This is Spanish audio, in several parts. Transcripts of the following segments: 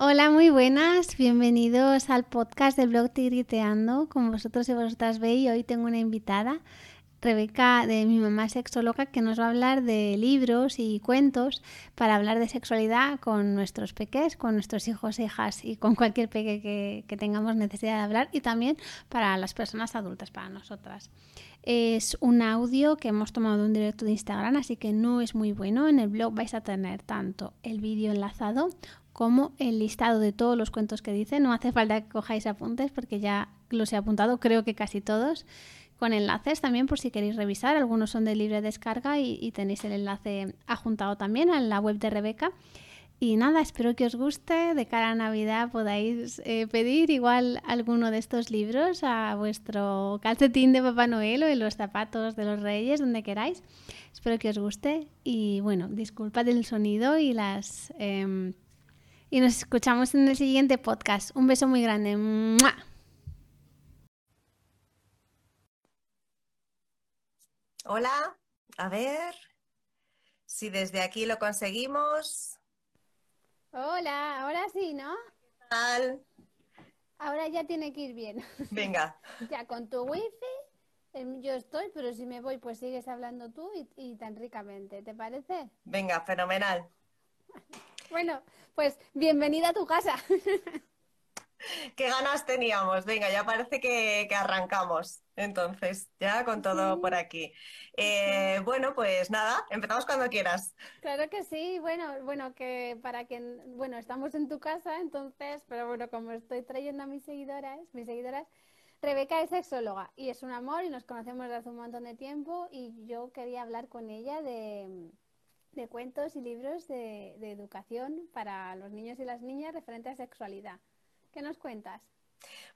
Hola, muy buenas. Bienvenidos al podcast del blog Tigriteando. Como vosotros y vosotras veis, hoy tengo una invitada, Rebeca de Mi Mamá Sexóloga, que nos va a hablar de libros y cuentos para hablar de sexualidad con nuestros peques, con nuestros hijos hijas y con cualquier peque que, que tengamos necesidad de hablar y también para las personas adultas, para nosotras. Es un audio que hemos tomado de un directo de Instagram, así que no es muy bueno. En el blog vais a tener tanto el vídeo enlazado como el listado de todos los cuentos que dice. No hace falta que cojáis apuntes porque ya los he apuntado, creo que casi todos, con enlaces también por si queréis revisar. Algunos son de libre descarga y, tenéis el enlace adjuntado también a la web de Rebeca. Y nada, espero que os guste. De cara a Navidad podáis eh, pedir igual alguno de estos libros a vuestro calcetín de Papá Noel o en los zapatos de los Reyes, donde queráis. Espero que os guste. Y bueno, disculpad el sonido y las... Em, y nos escuchamos en el siguiente podcast. Un beso muy grande. Hola, a ver si desde aquí lo conseguimos. Hola, ahora sí, ¿no? ¿Qué tal? Ahora ya tiene que ir bien. Venga. ya con tu wifi em, yo estoy, pero si me voy pues sigues hablando tú y, y tan ricamente, ¿te parece? Venga, fenomenal. Bueno, pues bienvenida a tu casa. Qué ganas teníamos. Venga, ya parece que, arrancamos. Entonces, ya con todo por aquí. Eh, bueno, pues nada, empezamos cuando quieras. Claro que sí. Bueno, bueno, que para quien, bueno, estamos en tu casa, entonces, pero bueno, como estoy trayendo a mis seguidoras, mis seguidoras, Rebeca es sexóloga y es un amor y nos conocemos desde hace un montón de tiempo y yo quería hablar con ella de de cuentos y libros de, de, educación para los niños y las niñas referente a sexualidad. ¿Qué nos cuentas?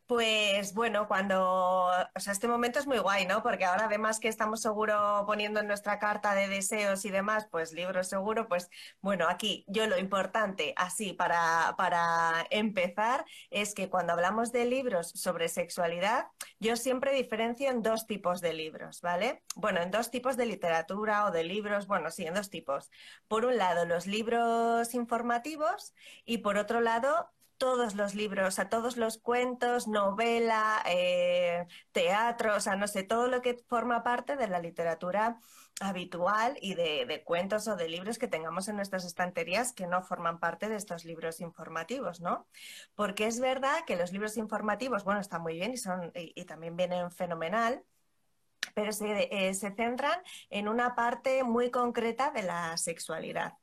Pues bueno, cuando, o sea, este momento es muy guay, ¿no? Porque ahora además que estamos seguro poniendo en nuestra carta de deseos y demás, pues libros seguro, pues bueno, aquí yo lo importante, así para, para empezar, es que cuando hablamos de libros sobre sexualidad, yo siempre diferencio en dos tipos de libros, ¿vale? Bueno, en dos tipos de literatura o de libros, bueno, sí, en dos tipos. Por un lado, los libros informativos y por otro lado, todos los libros, a todos los cuentos, novela, eh, teatro, o sea, no sé, todo lo que forma parte de la literatura habitual y de, cuentos o de libros que tengamos en nuestras estanterías que no forman parte de estos libros informativos, ¿no? Porque es verdad que los libros informativos, bueno, están muy bien y, son, y, también vienen fenomenal, pero se, eh, se centran en una parte muy concreta de la sexualidad.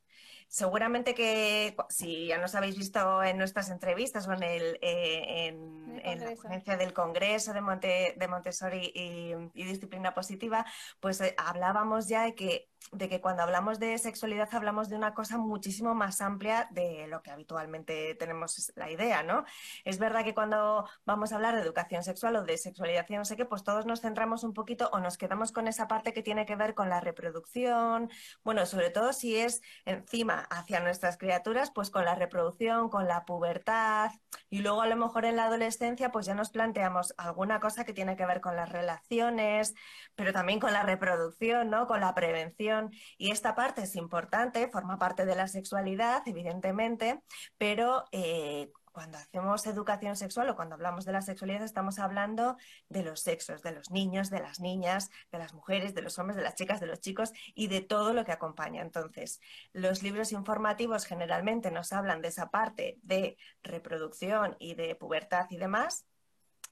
Seguramente que si ya nos habéis visto en nuestras entrevistas o en, el, eh, en, la ponencia del Congreso de, Monte, de Montessori y, y, Disciplina Positiva, pues eh, hablábamos ya de que de que cuando hablamos de sexualidad hablamos de una cosa muchísimo más amplia de lo que habitualmente tenemos la idea, ¿no? Es verdad que cuando vamos a hablar de educación sexual o de sexualidad no sé qué, pues todos nos centramos un poquito o nos quedamos con esa parte que tiene que ver con la reproducción, bueno, sobre todo si es encima hacia nuestras criaturas, pues con la reproducción, con la pubertad y luego a lo mejor en la adolescencia pues ya nos planteamos alguna cosa que tiene que ver con las relaciones, pero también con la reproducción, ¿no? Con la prevención y esta parte es importante, forma parte de la sexualidad, evidentemente, pero eh, cuando hacemos educación sexual o cuando hablamos de la sexualidad estamos hablando de los sexos, de los niños, de las niñas, de las mujeres, de los hombres, de las chicas, de los chicos y de todo lo que acompaña. Entonces, los libros informativos generalmente nos hablan de esa parte de reproducción y de pubertad y demás,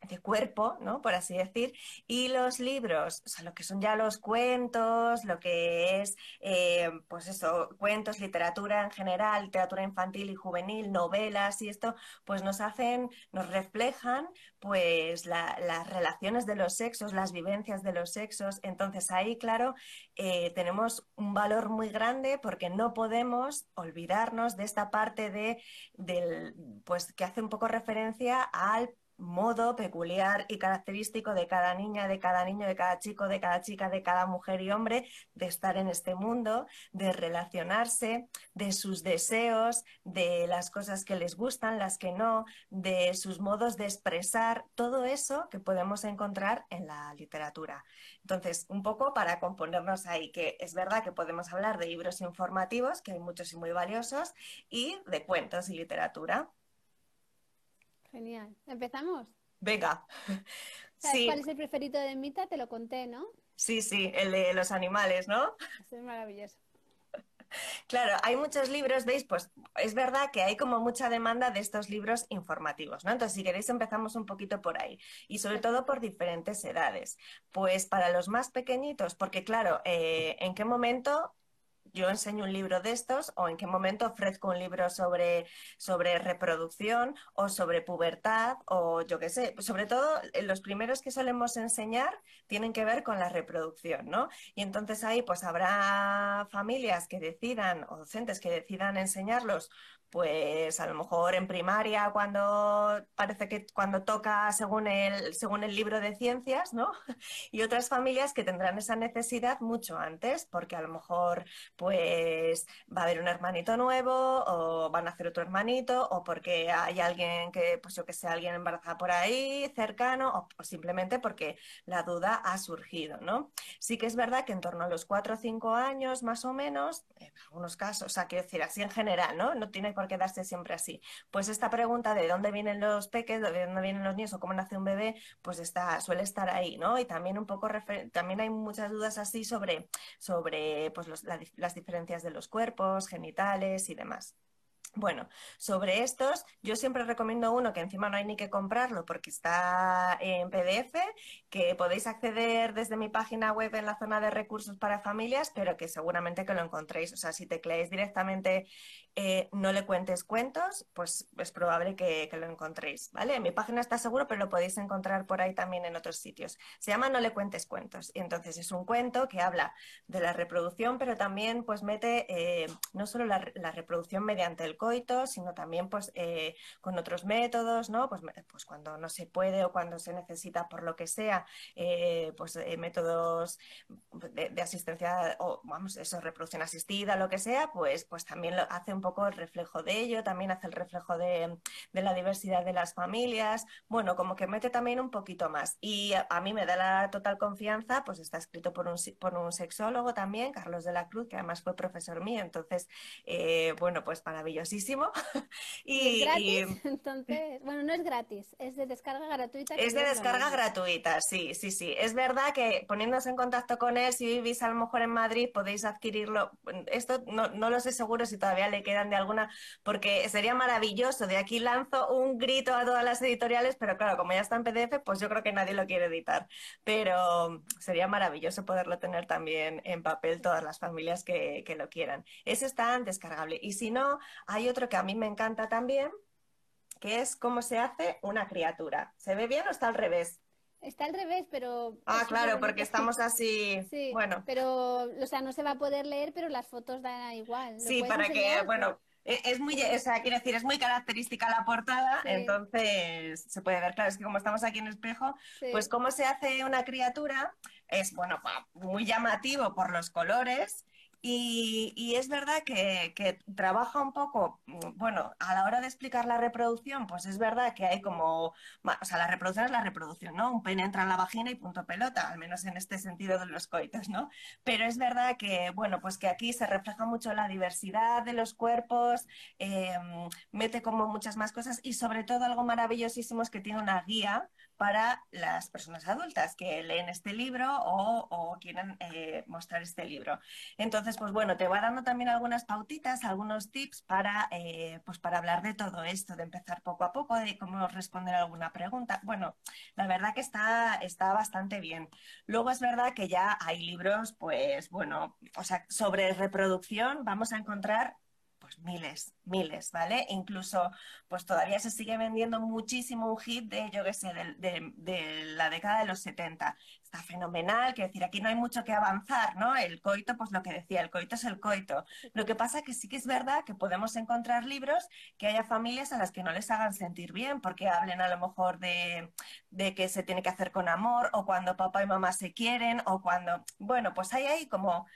de cuerpo, ¿no? Por así decir, y los libros, o sea, lo que son ya los cuentos, lo que es, eh, pues eso, cuentos, literatura en general, literatura infantil y juvenil, novelas y esto, pues nos hacen, nos reflejan, pues las relaciones de los sexos, las vivencias de los sexos. Entonces ahí, claro, eh, tenemos un valor muy grande porque no podemos olvidarnos de esta parte de, del, pues que hace un poco referencia al modo peculiar y característico de cada niña, de cada niño, de cada chico, de cada chica, de cada mujer y hombre, de estar en este mundo, de relacionarse, de sus deseos, de las cosas que les gustan, las que no, de sus modos de expresar, todo eso que podemos encontrar en la literatura. Entonces, un poco para componernos ahí, que es verdad que podemos hablar de libros informativos, que hay muchos y muy valiosos, y de cuentos y literatura. Genial. ¿Empezamos? Venga. ¿Sabes cuál es el preferido de Mita? Te lo conté, ¿no? Sí, sí, el de los animales, ¿no? es maravilloso. Claro, hay muchos libros, ¿veis? Pues es verdad que hay como mucha demanda de estos libros informativos, ¿no? Entonces, si queréis, empezamos un poquito por ahí. Y sobre todo por diferentes edades. Pues para los más pequeñitos, porque claro, eh, ¿en qué momento yo enseño un libro de estos o en qué momento ofrezco un libro sobre, sobre reproducción o sobre pubertad o yo qué sé. Sobre todo, eh, los primeros que solemos enseñar tienen que ver con la reproducción, ¿no? Y entonces ahí pues habrá familias que decidan o docentes que decidan enseñarlos pues a lo mejor en primaria cuando parece que cuando toca según el, según el libro de ciencias, ¿no? Y otras familias que tendrán esa necesidad mucho antes, porque a lo mejor pues va a haber un hermanito nuevo o van a hacer otro hermanito o porque hay alguien que, pues yo que sé, alguien embarazada por ahí cercano o, simplemente porque la duda ha surgido, ¿no? Sí que es verdad que en torno a los cuatro o cinco años más o menos, en algunos casos, o sea, quiero decir, así en general, ¿no? No tiene por quedarse siempre así. Pues esta pregunta de dónde vienen los peques, de dónde vienen los niños o cómo nace un bebé, pues está, suele estar ahí, ¿no? Y también un poco, también hay muchas dudas así sobre, sobre pues las diferencias de los cuerpos, genitales y demás. Bueno, sobre estos, yo siempre recomiendo uno que encima no hay ni que comprarlo porque está en PDF, que podéis acceder desde mi página web en la zona de recursos para familias, pero que seguramente que lo encontréis. O sea, si tecleáis directamente eh, no le cuentes cuentos, pues es probable que, lo encontréis, ¿vale? En mi página está seguro, pero lo podéis encontrar por ahí también en otros sitios. Se llama No le cuentes cuentos y entonces es un cuento que habla de la reproducción, pero también pues mete eh, no solo la, la reproducción mediante el sino también pues eh, con otros métodos, ¿no? Pues, pues, cuando no se puede o cuando se necesita por lo que sea, eh, pues eh, métodos de, asistencia o vamos, eso, reproducción asistida, lo que sea, pues, pues también lo, hace un poco el reflejo de ello, también hace el reflejo de, la diversidad de las familias, bueno, como que mete también un poquito más. Y a, mí me da la total confianza, pues está escrito por un, por un sexólogo también, Carlos de la Cruz, que además fue profesor mío, entonces, bueno, pues Y, gratis? Entonces, bueno, no es gratis, es de descarga gratuita. Es de descarga gratuita, sí, sí, sí. Es verdad que poniéndose en contacto con él, si vivís a lo mejor en Madrid, podéis adquirirlo. Esto no, no lo sé seguro si todavía le quedan de alguna, porque sería maravilloso. De aquí lanzo un grito a todas las editoriales, pero claro, como ya está en PDF, pues yo creo que nadie lo quiere editar. Pero sería maravilloso poderlo tener también en papel todas las familias que, que lo quieran. Ese está descargable. Y si no, hay otro que a mí me encanta también, que es cómo se hace una criatura. ¿Se ve bien o está al revés? Está al revés, pero... Ah, claro, porque estamos así... Sí, bueno. Pero, o sea, no se va a poder leer, pero las fotos dan igual. Sí, para que, bueno, e, es muy, o sea, quiero decir, es muy característica la portada, entonces se puede ver, claro, es que como estamos aquí en espejo, pues cómo se hace una criatura es, bueno, muy llamativo por los colores y, es verdad que, trabaja un poco, bueno, a la hora de explicar la reproducción, pues es verdad que hay como, o sea, la reproducción es la reproducción, ¿no? Un pene entra en la vagina y punto pelota, al menos en este sentido de los coitos, ¿no? Pero es verdad que, bueno, pues que aquí se refleja mucho la diversidad de los cuerpos, em, mete como muchas más cosas y sobre todo algo maravillosísimo es que tiene una guía para las personas adultas que leen este libro o, quieren eh, mostrar este libro. Entonces, pues bueno, te va dando también algunas pautitas, algunos tips para, eh, pues para hablar de todo esto, de empezar poco a poco, de cómo responder alguna pregunta. Bueno, la verdad que está, está bastante bien. Luego es verdad que ya hay libros, pues bueno, o sea, sobre reproducción vamos a encontrar miles, miles, ¿vale? Incluso, pues todavía se sigue vendiendo muchísimo un hit de, yo qué sé, de, la década de los 70. Está fenomenal, quiero decir, aquí no hay mucho que avanzar, ¿no? El coito, pues lo que decía, el coito es el coito. Lo que pasa que sí que es verdad que podemos encontrar libros que haya familias a las que no les hagan sentir bien, porque hablen a lo mejor de, de que se tiene que hacer con amor, o cuando papá y mamá se quieren, o cuando, bueno, pues hay ahí como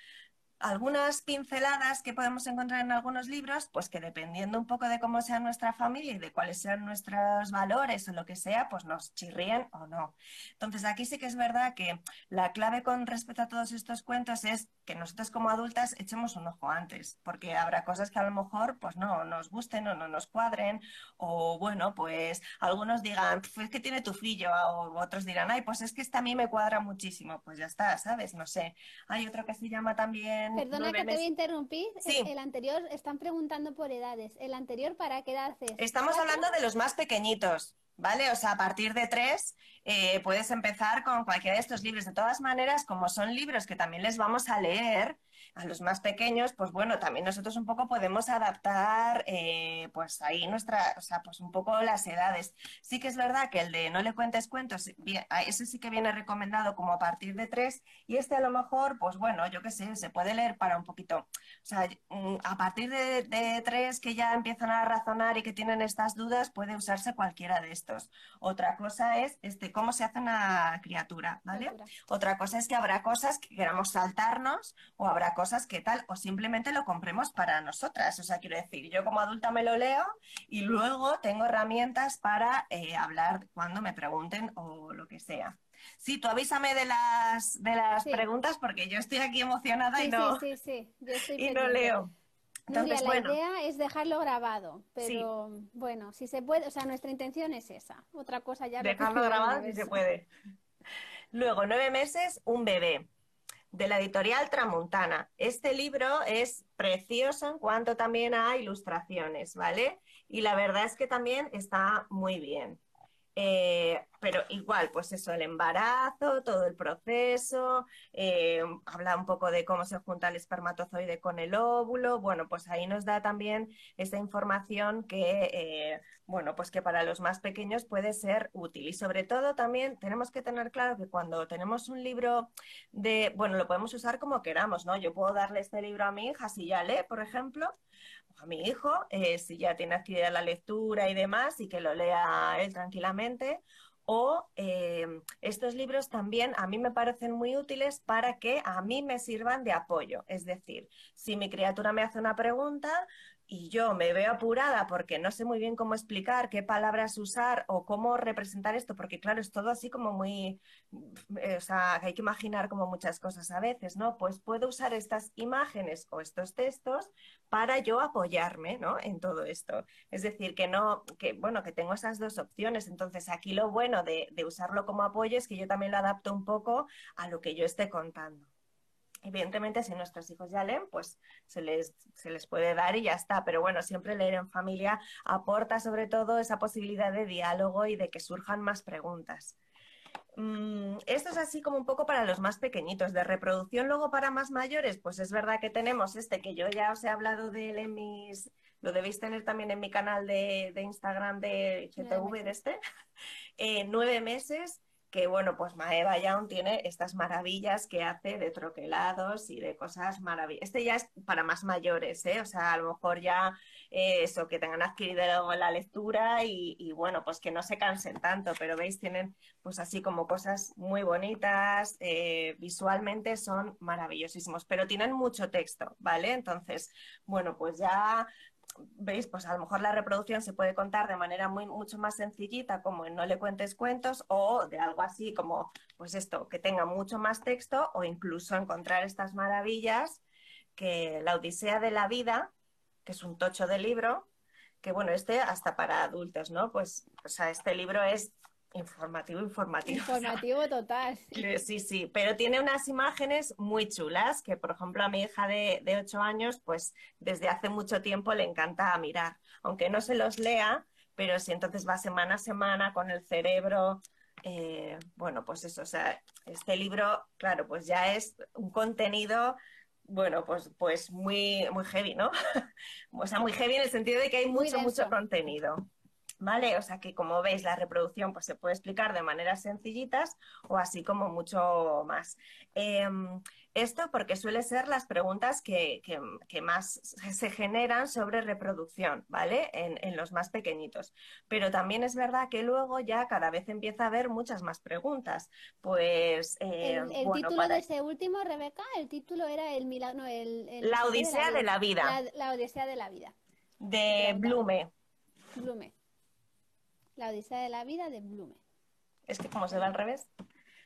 algunas pinceladas que podemos encontrar en algunos libros, pues que dependiendo un poco de cómo sea nuestra familia y de cuáles sean nuestros valores o lo que sea, pues nos chirríen o no. Entonces aquí sí que es verdad que la clave con respecto a todos estos cuentos es que nosotros como adultas echemos un ojo antes, porque habrá cosas que a lo mejor pues no nos gusten o no nos cuadren, o bueno, pues algunos digan, pues que tiene tu fillo, o otros dirán, ay, pues es que esta a mí me cuadra muchísimo, pues ya está, ¿sabes? No sé. Hay otro que se llama también Perdona que te voy a interrumpir. El, anterior, están preguntando por edades. ¿El anterior para qué edad es? Estamos hablando de los más pequeñitos. ¿Vale? O sea, a partir de tres eh, puedes empezar con cualquiera de estos libros. De todas maneras, como son libros que también les vamos a leer, a los más pequeños, pues bueno, también nosotros un poco podemos adaptar, eh, pues ahí nuestra, o sea, pues un poco las edades. Sí que es verdad que el de no le cuentes cuentos, ese sí que viene recomendado como a partir de tres, y este a lo mejor, pues bueno, yo qué sé, se puede leer para un poquito. O sea, mm, a partir de, de tres que ya empiezan a razonar y que tienen estas dudas, puede usarse cualquiera de estos. Otra cosa es este, cómo se hace una criatura, ¿vale? Otra cosa es que habrá cosas que queramos saltarnos o habrá cosas que tal, o simplemente lo compremos para nosotras. O sea, quiero decir, yo como adulta me lo leo y luego tengo herramientas para eh, hablar cuando me pregunten o lo que sea. Sí, tú avísame de las, de las preguntas porque yo estoy aquí emocionada y no, y no leo. Entonces, la idea es dejarlo grabado, pero bueno, si se puede, o sea, nuestra intención es esa. Otra cosa ya. Dejarlo grabado si se puede. Luego, nueve meses, un bebé de la editorial Tramontana. Este libro es precioso en cuanto también a ilustraciones, ¿vale? Y la verdad es que también está muy bien. Eh, pero igual, pues eso, el embarazo, todo el proceso, eh, habla un poco de cómo se junta el espermatozoide con el óvulo, bueno, pues ahí nos da también esa información que, eh, bueno, pues que para los más pequeños puede ser útil. Y sobre todo también tenemos que tener claro que cuando tenemos un libro de, bueno, lo podemos usar como queramos, ¿no? Yo puedo darle este libro a mi hija si ya lee, por ejemplo, a mi hijo, eh, si ya tiene adquirida la lectura y demás, y que lo lea él tranquilamente, o eh, estos libros también a mí me parecen muy útiles para que a mí me sirvan de apoyo. Es decir, si mi criatura me hace una pregunta, y yo me veo apurada porque no sé muy bien cómo explicar, qué palabras usar o cómo representar esto, porque claro, es todo así como muy, eh, o sea, hay que imaginar como muchas cosas a veces, ¿no? Pues puedo usar estas imágenes o estos textos para yo apoyarme, ¿no? En todo esto. Es decir, que no, que bueno, que tengo esas dos opciones. Entonces, aquí lo bueno de, de usarlo como apoyo es que yo también lo adapto un poco a lo que yo esté contando. Evidentemente, si nuestros hijos ya leen, pues se les, se les puede dar y ya está. Pero bueno, siempre leer en familia aporta sobre todo esa posibilidad de diálogo y de que surjan más preguntas. Mm, esto es así como un poco para los más pequeñitos. De reproducción luego para más mayores, pues es verdad que tenemos este que yo ya os he hablado de él en mis... Lo debéis tener también en mi canal de, Instagram de GTV de este. Eh, nueve meses que bueno, pues Maeva Young tiene estas maravillas que hace de troquelados y de cosas maravillosas. Este ya es para más mayores, ¿eh? O sea, a lo mejor ya eh, eso, que tengan adquirido la lectura y, bueno, pues que no se cansen tanto, pero veis, tienen pues así como cosas muy bonitas, eh, visualmente son maravillosísimos, pero tienen mucho texto, ¿vale? Entonces, bueno, pues ya veis, pues a lo mejor la reproducción se puede contar de manera muy, mucho más sencillita, como en No le cuentes cuentos, o de algo así como, pues esto, que tenga mucho más texto, o incluso encontrar estas maravillas que La Odisea de la Vida, que es un tocho de libro, que bueno, este hasta para adultos, ¿no? Pues, o sea, este libro es Informativo, informativo. Informativo total. Sí, sí, pero tiene unas imágenes muy chulas que, por ejemplo, a mi hija de, de 8 años, pues desde hace mucho tiempo le encanta mirar. Aunque no se los lea, pero si entonces va semana a semana con el cerebro, eh, bueno, pues eso, o sea, este libro, claro, pues ya es un contenido bueno, pues, pues muy, muy heavy, ¿no? o sea, muy heavy en el sentido de que hay mucho, mucho contenido. ¿Vale? O sea que como veis, la reproducción pues, se puede explicar de maneras sencillitas o así como mucho más. Em, esto porque suele ser las preguntas que, más se generan sobre reproducción, ¿vale? En, los más pequeñinos. Pero también es verdad que luego ya cada vez empieza a haber muchas más preguntas. Pues. Eh, el, título de ese último, Rebeca, el título era el milagro. El, la Odisea de la, vida. La, Odisea de la vida. De Blume. Blume. La Odisea de la vida de Blume. Es que como se va al revés.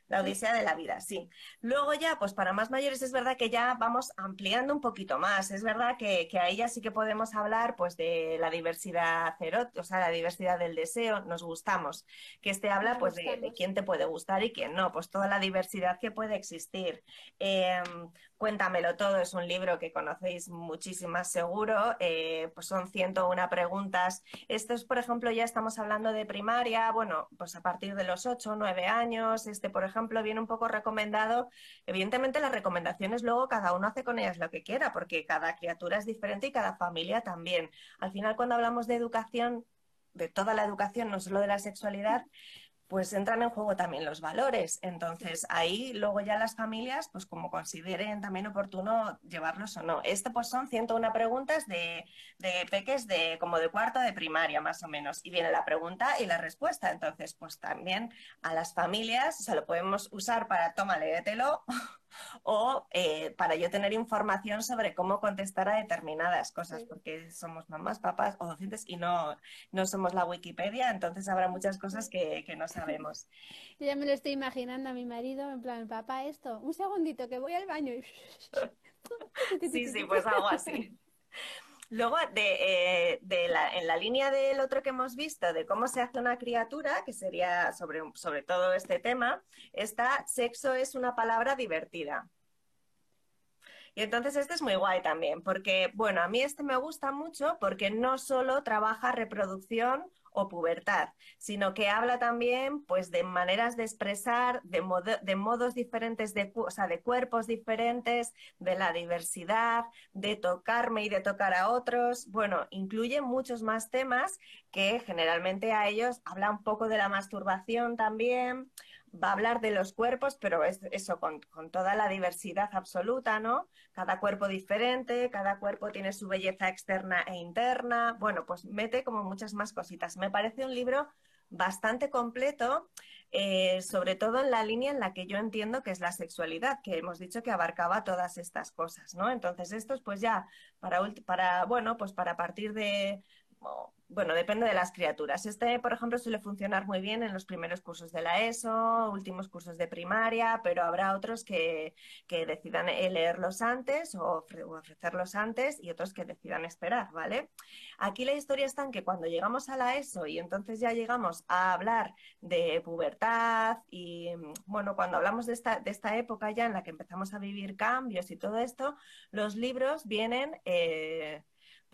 La Odisea de la vida, sí. Luego ya, pues para más mayores es verdad que ya vamos ampliando un poquito más. Es verdad que, que ahí ya sí que podemos hablar pues de la diversidad o sea, la diversidad del deseo. Nos gustamos. Que este habla pues de, quién te puede gustar y quién no. Pues toda la diversidad que puede existir. Em, Cuéntamelo todo es un libro que conocéis muchísimas seguro, eh, pues son 101 preguntas. Estos, por ejemplo, ya estamos hablando de primaria, bueno, pues a partir de los 8 o 9 años, este, por ejemplo, viene un poco recomendado. Evidentemente las recomendaciones luego cada uno hace con ellas lo que quiera, porque cada criatura es diferente y cada familia también. Al final, cuando hablamos de educación, de toda la educación, no solo de la sexualidad, pues entran en juego también los valores. Entonces, ahí luego ya las familias, pues como consideren también oportuno llevarlos o no. Esto pues son 101 preguntas de, de peques de como de cuarto de primaria más o menos. Y viene la pregunta y la respuesta. Entonces, pues también a las familias, o sea, lo podemos usar para toma, léetelo o eh, para yo tener información sobre cómo contestar a determinadas cosas, porque somos mamás, papás o docentes y no, no somos la Wikipedia, entonces habrá muchas cosas que, que no sabemos. Yo ya me lo estoy imaginando a mi marido, en plan, papá, esto, un segundito que voy al baño. sí, sí, pues algo así. Luego, de, eh, la, en la línea del otro que hemos visto, de cómo se hace una criatura, que sería sobre, sobre todo este tema, está sexo es una palabra divertida. Y entonces este es muy guay también, porque, bueno, a mí este me gusta mucho porque no solo trabaja reproducción o pubertad, sino que habla también pues de maneras de expresar, de, modos diferentes, de, o sea, de cuerpos diferentes, de la diversidad, de tocarme y de tocar a otros. Bueno, incluye muchos más temas que generalmente a ellos habla un poco de la masturbación también, va a hablar de los cuerpos, pero es eso con, toda la diversidad absoluta, ¿no? Cada cuerpo diferente, cada cuerpo tiene su belleza externa e interna. Bueno, pues mete como muchas más cositas. Me parece un libro bastante completo, eh, sobre todo en la línea en la que yo entiendo que es la sexualidad, que hemos dicho que abarcaba todas estas cosas, ¿no? Entonces, estos pues ya para, para bueno, pues para partir de bueno, depende de las criaturas. Este, por ejemplo, suele funcionar muy bien en los primeros cursos de la ESO, últimos cursos de primaria, pero habrá otros que, decidan eh, leerlos antes o, ofrecerlos antes y otros que decidan esperar, ¿vale? Aquí la historia está en que cuando llegamos a la ESO y entonces ya llegamos a hablar de pubertad y, bueno, cuando hablamos de esta, de esta época ya en la que empezamos a vivir cambios y todo esto, los libros vienen... Eh,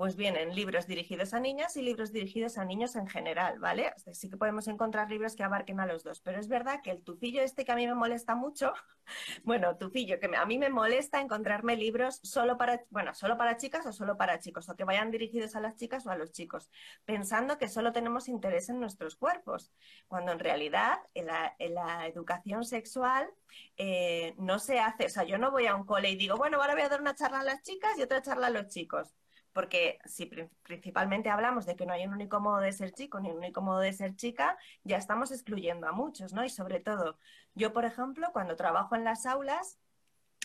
pues vienen libros dirigidos a niñas y libros dirigidos a niños en general, ¿vale? sí que podemos encontrar libros que abarquen a los dos, pero es verdad que el tufillo este que a mí me molesta mucho, bueno, tufillo, que a mí me molesta encontrarme libros solo para, bueno, solo para chicas o solo para chicos, o que vayan dirigidos a las chicas o a los chicos, pensando que solo tenemos interés en nuestros cuerpos, cuando en realidad en la, educación sexual eh, no se hace, o sea, yo no voy a un cole y digo, bueno, ahora voy a dar una charla a las chicas y otra charla a los chicos porque si principalmente hablamos de que no hay un único modo de ser chico ni un único modo de ser chica, ya estamos excluyendo a muchos, ¿no? Y sobre todo, yo, por ejemplo, cuando trabajo en las aulas,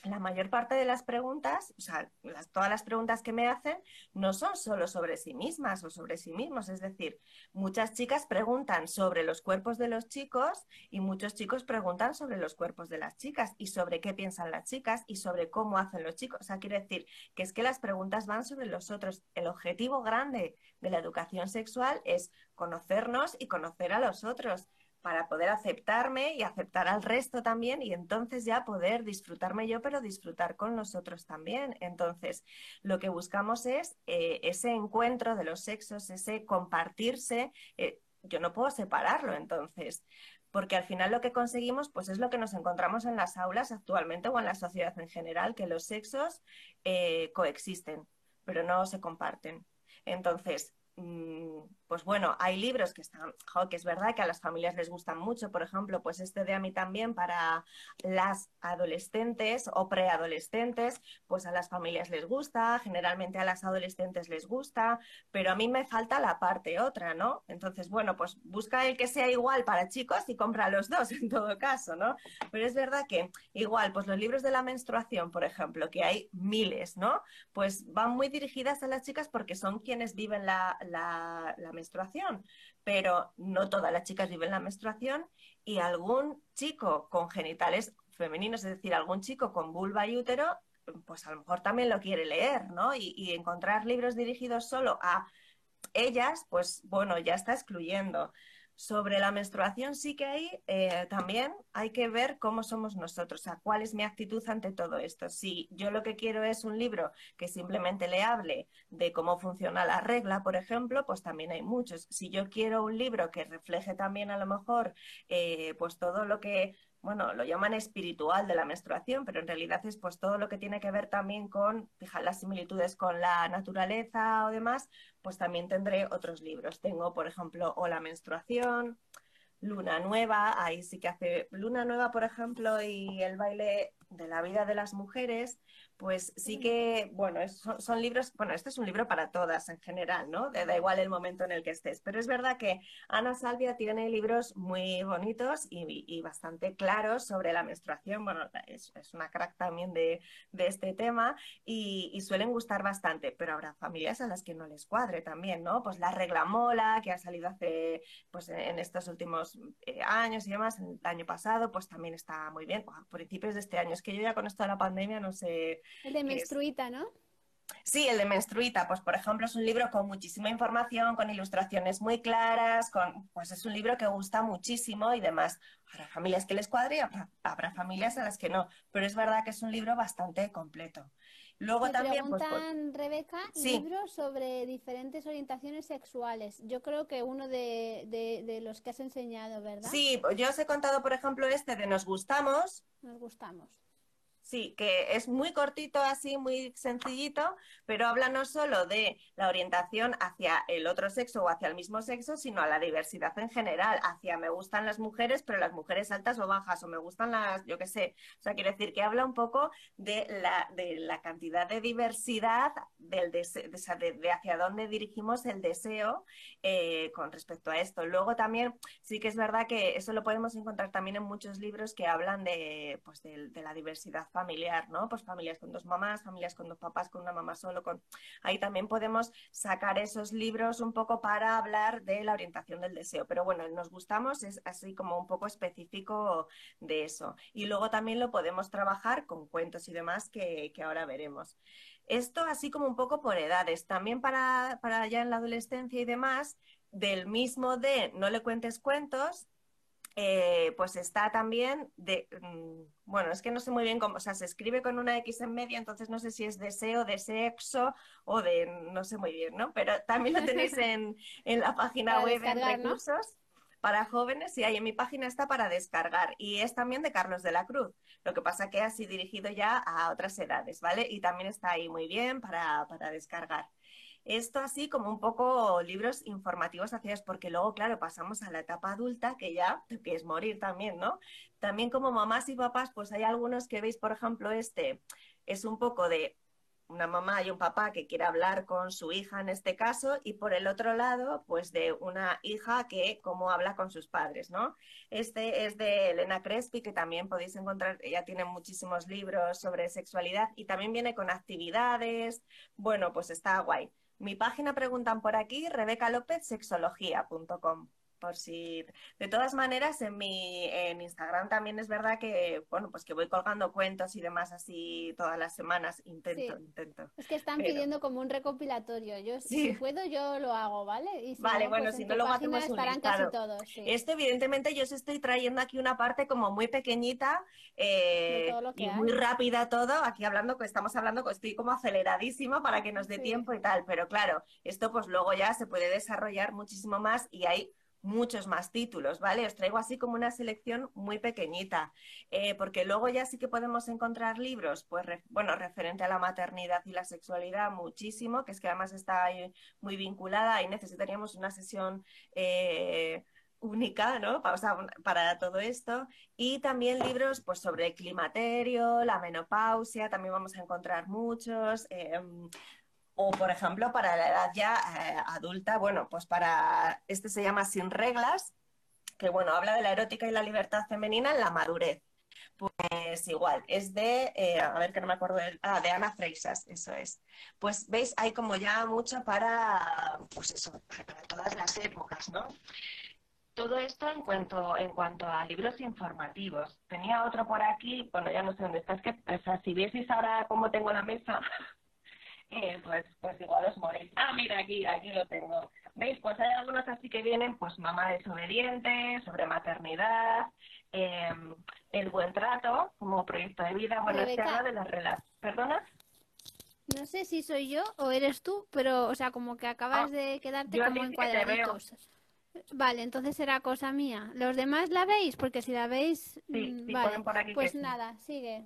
la mayor parte de las preguntas, o sea, todas las preguntas que me hacen no son solo sobre sí mismas o sobre sí mismos. Es decir, muchas chicas preguntan sobre los cuerpos de los chicos y muchos chicos preguntan sobre los cuerpos de las chicas y sobre qué piensan las chicas y sobre cómo hacen los chicos. O sea, quiere decir que es que las preguntas van sobre los otros. El objetivo grande de la educación sexual es conocernos y conocer a los otros para poder aceptarme y aceptar al resto también y entonces ya poder disfrutarme yo, pero disfrutar con los otros también. Entonces, lo que buscamos es eh, ese encuentro de los sexos, ese compartirse. Eh, yo no puedo separarlo, entonces, porque al final lo que conseguimos pues es lo que nos encontramos en las aulas actualmente o en la sociedad en general, que los sexos eh, coexisten, pero no se comparten. Entonces, pues bueno, hay libros que están, que es verdad que a las familias les gustan mucho, por ejemplo, pues este de a mí también para las adolescentes o preadolescentes, pues a las familias les gusta, generalmente a las adolescentes les gusta, pero a mí me falta la parte otra, ¿no? Entonces, bueno, pues busca el que sea igual para chicos y compra los dos en todo caso, ¿no? Pero es verdad que igual, pues los libros de la menstruación, por ejemplo, que hay miles, ¿no? Pues van muy dirigidas a las chicas porque son quienes viven la, la, la menstruación, pero no todas las chicas viven la menstruación y algún chico con genitales femeninos, es decir, algún chico con vulva y útero, pues a lo mejor también lo quiere leer, ¿no? Y, y encontrar libros dirigidos solo a ellas, pues bueno, ya está excluyendo. Sobre la menstruación sí que hay, eh, también hay que ver cómo somos nosotros, o sea, cuál es mi actitud ante todo esto. Si yo lo que quiero es un libro que simplemente le hable de cómo funciona la regla, por ejemplo, pues también hay muchos. Si yo quiero un libro que refleje también a lo mejor eh, pues todo lo que bueno, lo llaman espiritual de la menstruación, pero en realidad es pues todo lo que tiene que ver también con, fijar las similitudes con la naturaleza o demás, pues también tendré otros libros. Tengo, por ejemplo, O la menstruación, Luna Nueva, ahí sí que hace Luna Nueva, por ejemplo, y el baile de la vida de las mujeres, pues sí que, bueno, son, libros, bueno, este es un libro para todas en general, ¿no? Da igual el momento en el que estés, pero es verdad que Ana Salvia tiene libros muy bonitos y, bastante claros sobre la menstruación, bueno, es, una crack también de, este tema y, suelen gustar bastante, pero habrá familias a las que no les cuadre también, ¿no? Pues la regla mola, que ha salido hace, pues en estos últimos eh, años y demás, el año pasado, pues también está muy bien, a principios de este año, es que yo ya con esto de la pandemia no sé el de menstruita, ¿no? Sí, el de Menstruita, pues por ejemplo es un libro con muchísima información, con ilustraciones muy claras, con, pues es un libro que gusta muchísimo y demás. Habrá familias que les cuadre y habrá, familias a las que no, pero es verdad que es un libro bastante completo. Luego también, pues, Rebeca, libros sobre diferentes orientaciones sexuales. Yo creo que uno de, de, los que has enseñado, ¿verdad? Sí, yo os he contado, por ejemplo, este de Nos gustamos. Nos gustamos. Sí, que es muy cortito así, muy sencillito, pero habla no solo de la orientación hacia el otro sexo o hacia el mismo sexo, sino a la diversidad en general, hacia me gustan las mujeres, pero las mujeres altas o bajas, o me gustan las, yo qué sé. O sea, quiere decir que habla un poco de la, de la cantidad de diversidad del de, de, hacia dónde dirigimos el deseo eh, con respecto a esto. Luego también sí que es verdad que eso lo podemos encontrar también en muchos libros que hablan de, pues, de la diversidad familiar, ¿no? Pues familias con dos mamás, familias con dos papás, con una mamá solo, con ahí también podemos sacar esos libros un poco para hablar de la orientación del deseo. Pero bueno, nos gustamos es así como un poco específico de eso. Y luego también lo podemos trabajar con cuentos y demás que, que ahora veremos. Esto así como un poco por edades. También para, para ya en la adolescencia y demás, del mismo de no le cuentes cuentos, eh, pues está también de, mm, bueno, es que no sé muy bien cómo, o sea, se escribe con una X en medio, entonces no sé si es deseo, de sexo o de, no sé muy bien, ¿no? Pero también lo tenéis en, la página web en recursos. Para jóvenes, y ahí en mi página está para descargar. Y es también de Carlos de la Cruz. Lo que pasa que ha sido dirigido ya a otras edades, ¿vale? Y también está ahí muy bien para, para descargar. Esto así como un poco libros informativos hacia porque luego, claro, pasamos a la etapa adulta que ya te quieres morir también, ¿no? También como mamás y papás, pues hay algunos que veis, por ejemplo, este es un poco de una mamá y un papá que quiere hablar con su hija en este caso y por el otro lado, pues de una hija que cómo habla con sus padres, ¿no? Este es de Elena Crespi, que también podéis encontrar, ella tiene muchísimos libros sobre sexualidad y también viene con actividades, bueno, pues está guay. Mi página preguntan por aquí, rebecalopezsexología.com por si de todas maneras en mi en Instagram también es verdad que bueno pues que voy colgando cuentos y demás así todas las semanas intento intento es que están pidiendo como un recopilatorio. Yo si puedo yo lo hago vale vale bueno pues si no luego hacemos un listado. todos, esto evidentemente yo os estoy trayendo aquí una parte como muy pequeñita eh, y muy rápida todo aquí hablando que estamos hablando estoy como aceleradísima para que nos dé tiempo y tal pero claro esto pues luego ya se puede desarrollar muchísimo más y hay muchos más títulos, ¿vale? Os traigo así como una selección muy pequeñita, eh, porque luego ya sí que podemos encontrar libros, pues, bueno, referente a la maternidad y la sexualidad muchísimo, que es que además está ahí muy vinculada y necesitaríamos una sesión... Eh, única, ¿no? para todo esto. Y también libros pues, sobre el climaterio, la menopausia, también vamos a encontrar muchos. Em, o, por ejemplo, para la edad ya eh, adulta, bueno, pues para, este se llama Sin Reglas, que bueno, habla de la erótica y la libertad femenina en la madurez. Pues igual, es de, eh, a ver que no me acuerdo, de, ah, de Ana Freixas, eso es. Pues veis, hay como ya mucho para, pues eso, para todas las épocas, ¿no? Todo esto en cuanto, en cuanto a libros informativos. Tenía otro por aquí, bueno, ya no sé dónde está, es que, o sea, si vieseis ahora cómo tengo la mesa, eh, pues, pues igual os morís. Ah, mira, aquí, aquí lo tengo. ¿Veis? Pues hay algunos así que vienen, pues mamá desobediente, sobre maternidad, em, el buen trato como proyecto de vida, bueno, se habla de las relaciones. ¿Perdona? No sé si soy yo o eres tú, pero, o sea, como que acabas ah, de quedarte como en cuadraditos. Vale, entonces será cosa mía. ¿Los demás la veis? Porque si la veis, mm, vale. pues nada, sigue,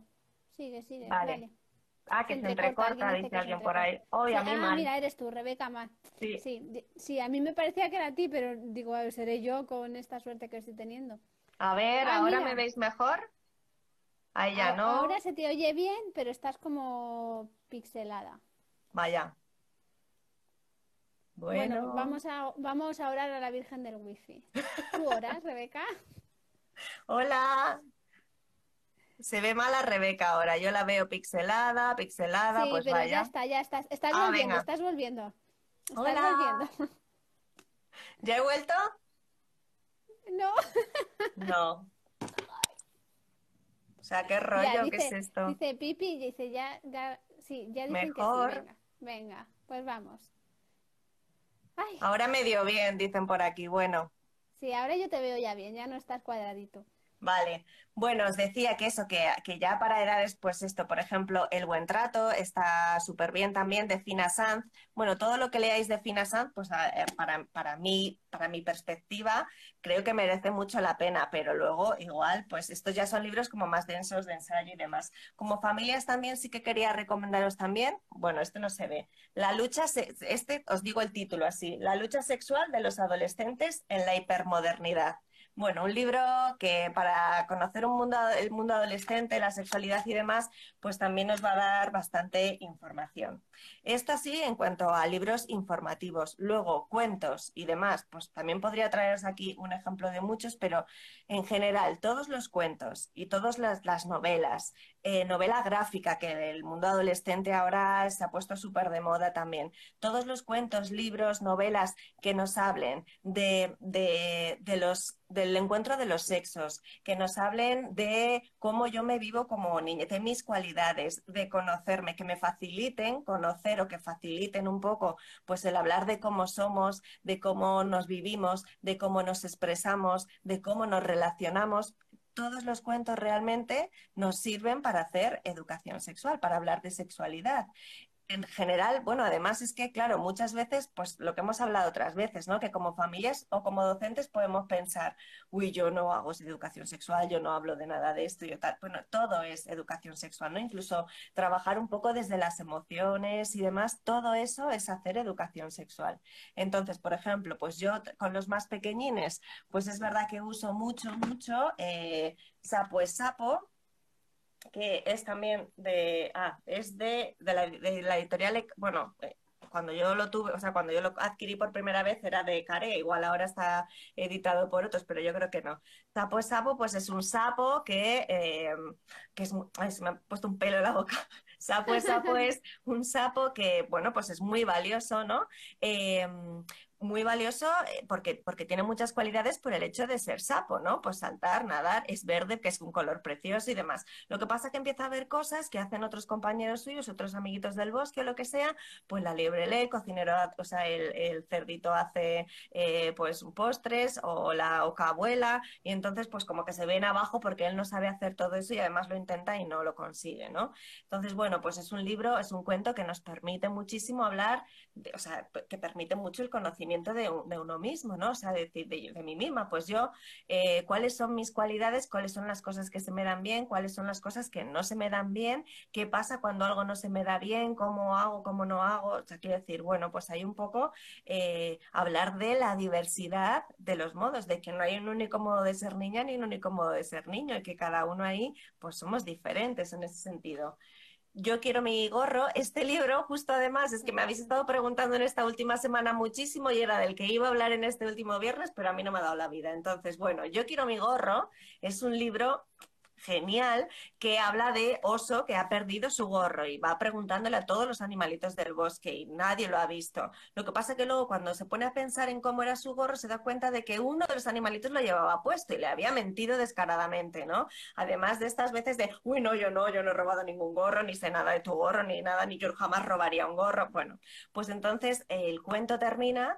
sigue, sigue. vale. Ah, que se, entrecorta, dice alguien por ahí. Hoy a mí ah, mira, eres tú, Rebeca más. Sí. sí. a mí me parecía que era a ti, pero digo, seré yo con esta suerte que estoy teniendo. A ver, ah, ¿ahora me veis mejor? Ahí ya no. Ahora se te oye bien, pero estás como pixelada. Vaya. Bueno. vamos, a, vamos a orar a la Virgen del Wifi. ¿Tú oras, Rebeca? Hola. Se ve mala Rebeca ahora. Yo la veo pixelada, pixelada, sí, pues pero ya está, ya estás. Estás ah, volviendo, estás volviendo. Estás Hola. volviendo. ¿Ya he vuelto? No. No. O sea, qué rollo, ¿qué es esto? Dice Pipi, dice ya, sí, ya dicen que sí, venga, venga, pues vamos. Ahora me dio bien, dicen por aquí, bueno. Sí, ahora yo te veo ya bien, ya no estás cuadradito. Vale. Bueno, os decía que eso, que, que, ya para edades, pues esto, por ejemplo, El Buen Trato está súper bien también de Fina Sanz. Bueno, todo lo que leáis de Fina Sanz, pues eh, para, para, mí, para mi perspectiva, creo que merece mucho la pena, pero luego igual, pues estos ya son libros como más densos de ensayo y demás. Como familias también sí que quería recomendaros también, bueno, este no se ve, la lucha, este os digo el título así, la lucha sexual de los adolescentes en la hipermodernidad. Bueno, un libro que para conocer un mundo, el mundo adolescente, la sexualidad y demás, pues también nos va a dar bastante información. Esto sí, en cuanto a libros informativos. Luego, cuentos y demás, pues también podría traeros aquí un ejemplo de muchos, pero en general, todos los cuentos y todas las, novelas, eh, novela gráfica, que el mundo adolescente ahora se ha puesto súper de moda también, todos los cuentos, libros, novelas que nos hablen de, de, los del encuentro de los sexos, que nos hablen de cómo yo me vivo como niña, de mis cualidades, de conocerme, que me faciliten conocer o que faciliten un poco pues el hablar de cómo somos, de cómo nos vivimos, de cómo nos expresamos, de cómo nos relacionamos todos los cuentos realmente nos sirven para hacer educación sexual, para hablar de sexualidad en general, bueno, además es que, claro, muchas veces, pues lo que hemos hablado otras veces, ¿no? Que como familias o como docentes podemos pensar, uy, yo no hago educación sexual, yo no hablo de nada de esto, yo tal. Bueno, todo es educación sexual, ¿no? Incluso trabajar un poco desde las emociones y demás, todo eso es hacer educación sexual. Entonces, por ejemplo, pues yo con los más pequeñines, pues es verdad que uso mucho, mucho eh, sapo es sapo, que es también de, ah, es de, de, la, de la editorial, bueno, eh, cuando yo lo tuve, o sea, cuando yo lo adquirí por primera vez era de Care, igual ahora está editado por otros, pero yo creo que no. Sapo es sapo, pues es un sapo que, eh, que es, ay, se me ha puesto un pelo en la boca. Sapo es sapo es un sapo que, bueno, pues es muy valioso, ¿no? Eh, muy valioso eh, porque, porque tiene muchas cualidades por el hecho de ser sapo, ¿no? Pues saltar, nadar, es verde, que es un color precioso y demás. Lo que pasa es que empieza a ver cosas que hacen otros compañeros suyos, otros amiguitos del bosque o lo que sea, pues la liebre lee, cocinero, o sea, el, cerdito hace eh, pues postres o la oca abuela y entonces pues como que se ven abajo porque él no sabe hacer todo eso y además lo intenta y no lo consigue, ¿no? Entonces, bueno, pues es un libro, es un cuento que nos permite muchísimo hablar, o sea, que permite mucho el conocimiento descubrimiento de, uno mismo, ¿no? O sea, decir de, mí misma, pues yo, eh, ¿cuáles son mis cualidades? ¿Cuáles son las cosas que se me dan bien? ¿Cuáles son las cosas que no se me dan bien? ¿Qué pasa cuando algo no se me da bien? ¿Cómo hago? ¿Cómo no hago? O sea, quiero decir, bueno, pues hay un poco eh, hablar de la diversidad de los modos, de que no hay un único modo de ser niña ni un único modo de ser niño y que cada uno ahí, pues somos diferentes en ese sentido yo quiero mi gorro. Este libro, justo además, es que me habéis estado preguntando en esta última semana muchísimo y era del que iba a hablar en este último viernes, pero a mí no me ha dado la vida. Entonces, bueno, yo quiero mi gorro. Es un libro genial que habla de oso que ha perdido su gorro y va preguntándole a todos los animalitos del bosque y nadie lo ha visto. Lo que pasa que luego cuando se pone a pensar en cómo era su gorro se da cuenta de que uno de los animalitos lo llevaba puesto y le había mentido descaradamente, ¿no? Además de estas veces de, uy, no, yo no, yo no he robado ningún gorro, ni sé nada de tu gorro, ni nada, ni yo jamás robaría un gorro. Bueno, pues entonces el cuento termina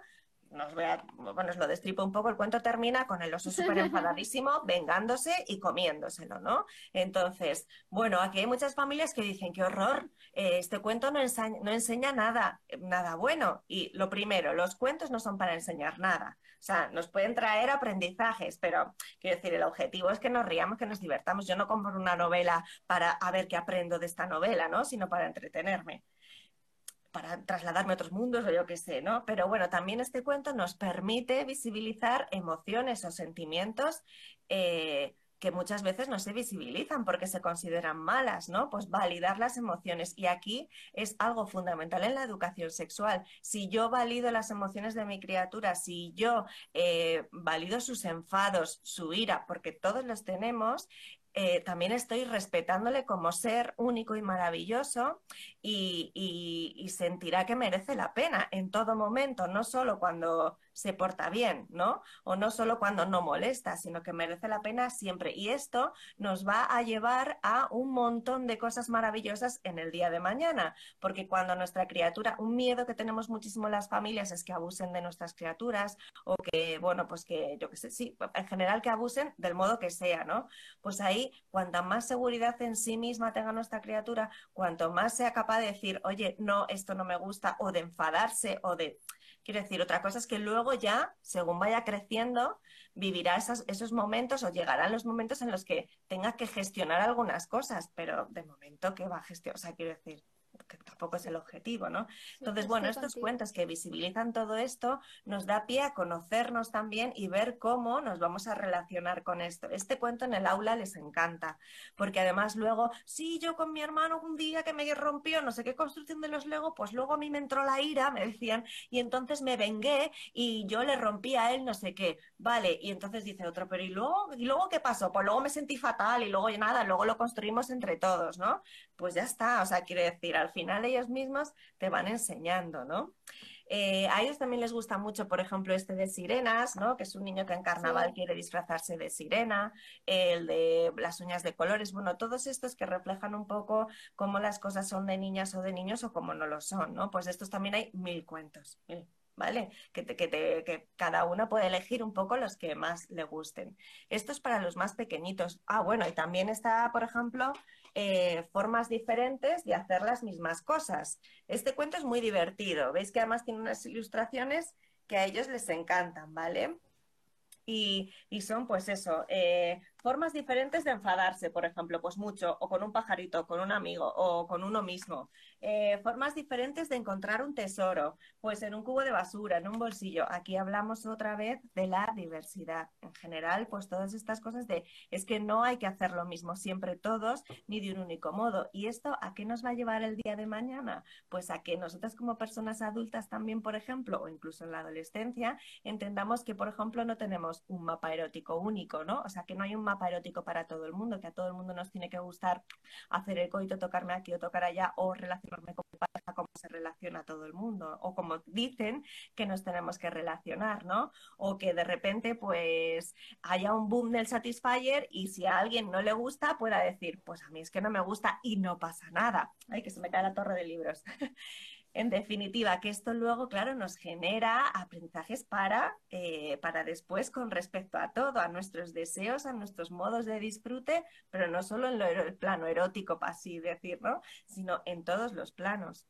nos voy a, bueno, os lo destripo un poco, el cuento termina con el oso súper enfadadísimo, vengándose y comiéndoselo, ¿no? Entonces, bueno, aquí hay muchas familias que dicen, qué horror, eh, este cuento no, enseña, no enseña nada, nada bueno. Y lo primero, los cuentos no son para enseñar nada. O sea, nos pueden traer aprendizajes, pero quiero decir, el objetivo es que nos riamos, que nos divertamos. Yo no compro una novela para a ver qué aprendo de esta novela, ¿no? Sino para entretenerme para trasladarme a otros mundos o yo qué sé, ¿no? Pero bueno, también este cuento nos permite visibilizar emociones o sentimientos eh, que muchas veces no se visibilizan porque se consideran malas, ¿no? Pues validar las emociones. Y aquí es algo fundamental en la educación sexual. Si yo valido las emociones de mi criatura, si yo eh, valido sus enfados, su ira, porque todos los tenemos, eh, también estoy respetándole como ser único y maravilloso y, y, sentirá que merece la pena en todo momento, no solo cuando se porta bien, ¿no? O no solo cuando no molesta, sino que merece la pena siempre. Y esto nos va a llevar a un montón de cosas maravillosas en el día de mañana, porque cuando nuestra criatura, un miedo que tenemos muchísimo las familias es que abusen de nuestras criaturas o que, bueno, pues que, yo qué sé, sí, en general que abusen del modo que sea, ¿no? Pues ahí, cuanta más seguridad en sí misma tenga nuestra criatura, cuanto más sea capaz de decir, oye, no, esto no me gusta, o de enfadarse, o de Quiero decir, otra cosa es que luego ya, según vaya creciendo, vivirá esos momentos o llegarán los momentos en los que tenga que gestionar algunas cosas, pero de momento que va a gestionar, o sea, quiero decir, que tampoco es el objetivo, ¿no? Entonces, bueno, estos cuentos que visibilizan todo esto nos da pie a conocernos también y ver cómo nos vamos a relacionar con esto. Este cuento en el aula les encanta, porque además luego, sí, yo con mi hermano un día que me rompió no sé qué construcción de los Lego, pues luego a mí me entró la ira, me decían, y entonces me vengué y yo le rompí a él no sé qué. Vale, y entonces dice otro, pero ¿y luego, ¿y luego qué pasó? Pues luego me sentí fatal y luego nada, luego lo construimos entre todos, ¿no? Pues ya está, o sea, quiere decir, al final ellos mismos te van enseñando, ¿no? Eh, a ellos también les gusta mucho, por ejemplo, este de sirenas, ¿no? Que es un niño que en carnaval quiere disfrazarse de sirena, el de las uñas de colores, bueno, todos estos que reflejan un poco cómo las cosas son de niñas o de niños o cómo no lo son, ¿no? Pues de estos también hay mil cuentos. ¿Vale? Que, que, que, cada uno puede elegir un poco los que más le gusten. Esto es para los más pequeñitos. Ah, bueno, y también está, por ejemplo, eh, formas diferentes de hacer las mismas cosas. Este cuento es muy divertido. Veis que además tiene unas ilustraciones que a ellos les encantan, ¿vale? Y, son, pues eso, eh, formas diferentes de enfadarse, por ejemplo, pues mucho, o con un pajarito, con un amigo, o con uno mismo. Eh, formas diferentes de encontrar un tesoro, pues en un cubo de basura, en un bolsillo. Aquí hablamos otra vez de la diversidad. En general, pues todas estas cosas de es que no hay que hacer lo mismo siempre todos, ni de un único modo. ¿Y esto a qué nos va a llevar el día de mañana? Pues a que nosotras como personas adultas también, por ejemplo, o incluso en la adolescencia, entendamos que, por ejemplo, no tenemos un mapa erótico único, ¿no? O sea, que no hay un mapa erótico para todo el mundo, que a todo el mundo nos tiene que gustar hacer el coito, tocarme aquí o tocar allá, o relacionar con pareja, cómo se relaciona todo el mundo, o como dicen que nos tenemos que relacionar, ¿no? O que de repente, pues, haya un boom del Satisfyer y si a alguien no le gusta, pueda decir, pues a mí es que no me gusta y no pasa nada. Ay, que se me cae la torre de libros. En definitiva, que esto luego, claro, nos genera aprendizajes para, eh, para después con respecto a todo, a nuestros deseos, a nuestros modos de disfrute, pero no solo en el plano erótico, para así decir, ¿no? Sino en todos los planos.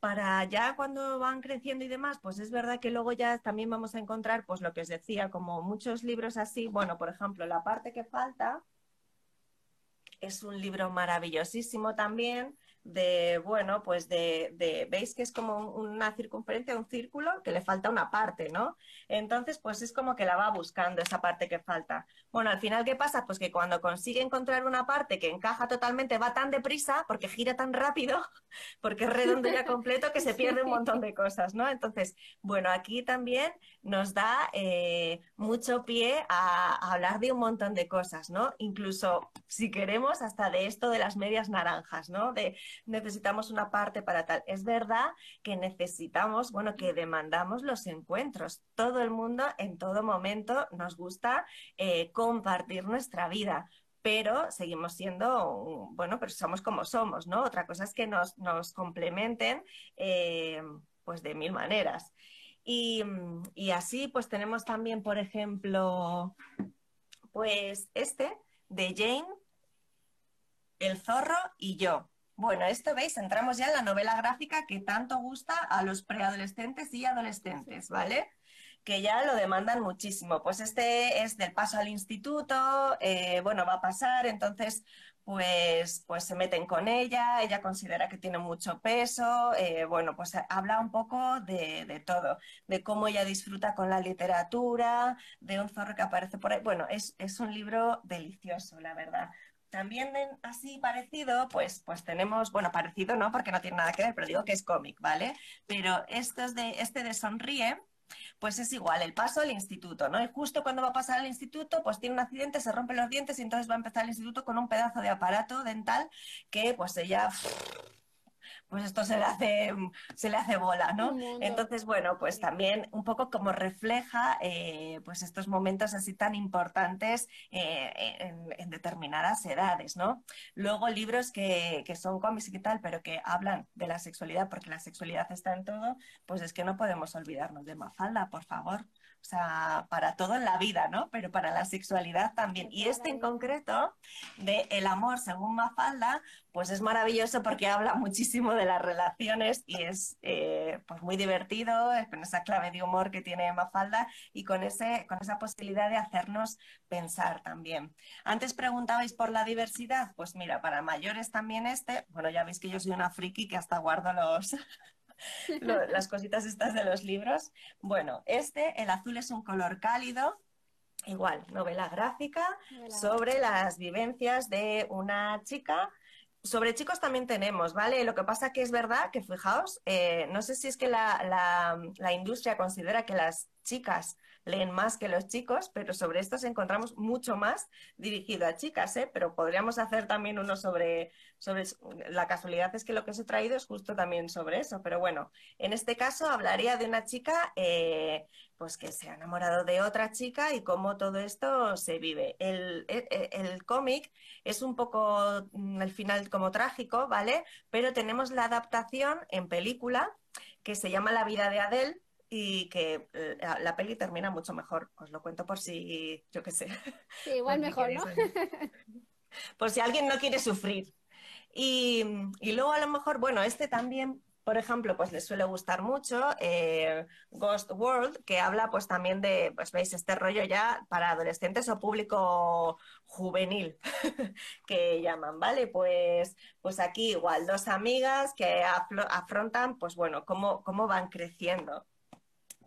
para ya cuando van creciendo y demás, pues es verdad que luego ya también vamos a encontrar, pues lo que os decía, como muchos libros así, bueno, por ejemplo, la parte que falta es un libro maravillosísimo también, de, bueno, pues de, veis que es como una circunferencia, un círculo, que le falta una parte, ¿no? Entonces, pues es como que la va buscando esa parte que falta. Bueno, al final, ¿qué pasa? Pues que cuando consigue encontrar una parte que encaja totalmente, va tan deprisa, porque gira tan rápido, porque es redondo ya completo, que se pierde un montón de cosas, ¿no? Entonces, bueno, aquí también nos da eh, mucho pie a, hablar de un montón de cosas, ¿no? Incluso, si queremos, hasta de esto de las medias naranjas, ¿no? De necesitamos una parte para tal. Es verdad que necesitamos, bueno, que demandamos los encuentros. Todo el mundo en todo momento nos gusta eh, compartir nuestra vida, pero seguimos siendo, bueno, pero somos como somos, ¿no? Otra cosa es que nos, complementen, eh, pues de mil maneras. Y, y, así, pues tenemos también, por ejemplo, pues este de Jane, El zorro y yo. Bueno, esto veis, entramos ya en la novela gráfica que tanto gusta a los preadolescentes y adolescentes, ¿vale? que ya lo demandan muchísimo. Pues este es del paso al instituto, eh, bueno, va a pasar, entonces pues, pues se meten con ella, ella considera que tiene mucho peso, eh, bueno, pues habla un poco de, todo, de cómo ella disfruta con la literatura, de un zorro que aparece por ahí. Bueno, es, es un libro delicioso, la verdad. También así parecido, pues, pues tenemos, bueno, parecido no, porque no tiene nada que ver, pero digo que es cómic, ¿vale? Pero estos de, este de Sonríe, pues es igual, el paso al instituto, ¿no? Y justo cuando va a pasar al instituto, pues tiene un accidente, se rompe los dientes y entonces va a empezar el instituto con un pedazo de aparato dental que pues ella pues esto se le hace, se le hace bola, ¿no? Entonces, bueno, pues también un poco como refleja eh, pues estos momentos así tan importantes eh, en, determinadas edades, ¿no? Luego libros que, que son cómics y tal, pero que hablan de la sexualidad, porque la sexualidad está en todo, pues es que no podemos olvidarnos de Mafalda, por favor. O sea, para todo en la vida, ¿no? Pero para la sexualidad también. Y este en concreto, de El amor según Mafalda, pues es maravilloso porque habla muchísimo de las relaciones y es eh, pues muy divertido, con esa clave de humor que tiene Mafalda y con, ese, con esa posibilidad de hacernos pensar también. Antes preguntabais por la diversidad, pues mira, para mayores también este, bueno, ya veis que yo soy una friki que hasta guardo los, las cositas estas de los libros. Bueno, este, el azul es un color cálido, igual, novela gráfica sobre las vivencias de una chica. Sobre chicos también tenemos, ¿vale? Lo que pasa que es verdad que, fijaos, eh, no sé si es que la, la industria considera que las chicas leen más que los chicos, pero sobre estos encontramos mucho más dirigido a chicas, ¿eh? pero podríamos hacer también uno sobre, sobre... La casualidad es que lo que os he traído es justo también sobre eso, pero bueno, en este caso hablaría de una chica eh, pues que se ha enamorado de otra chica y cómo todo esto se vive. El, el cómic es un poco mm, el final como trágico, ¿vale? Pero tenemos la adaptación en película que se llama La vida de Adele, y que eh, la peli termina mucho mejor. Os lo cuento por si, yo qué sé. Sí, igual mejor, ¿no? por si alguien no quiere sufrir. Y, y, luego a lo mejor, bueno, este también, por ejemplo, pues les suele gustar mucho eh, Ghost World, que habla pues también de, pues veis, este rollo ya para adolescentes o público juvenil que llaman, ¿vale? Pues, pues aquí igual, dos amigas que afrontan, pues bueno, cómo, cómo van creciendo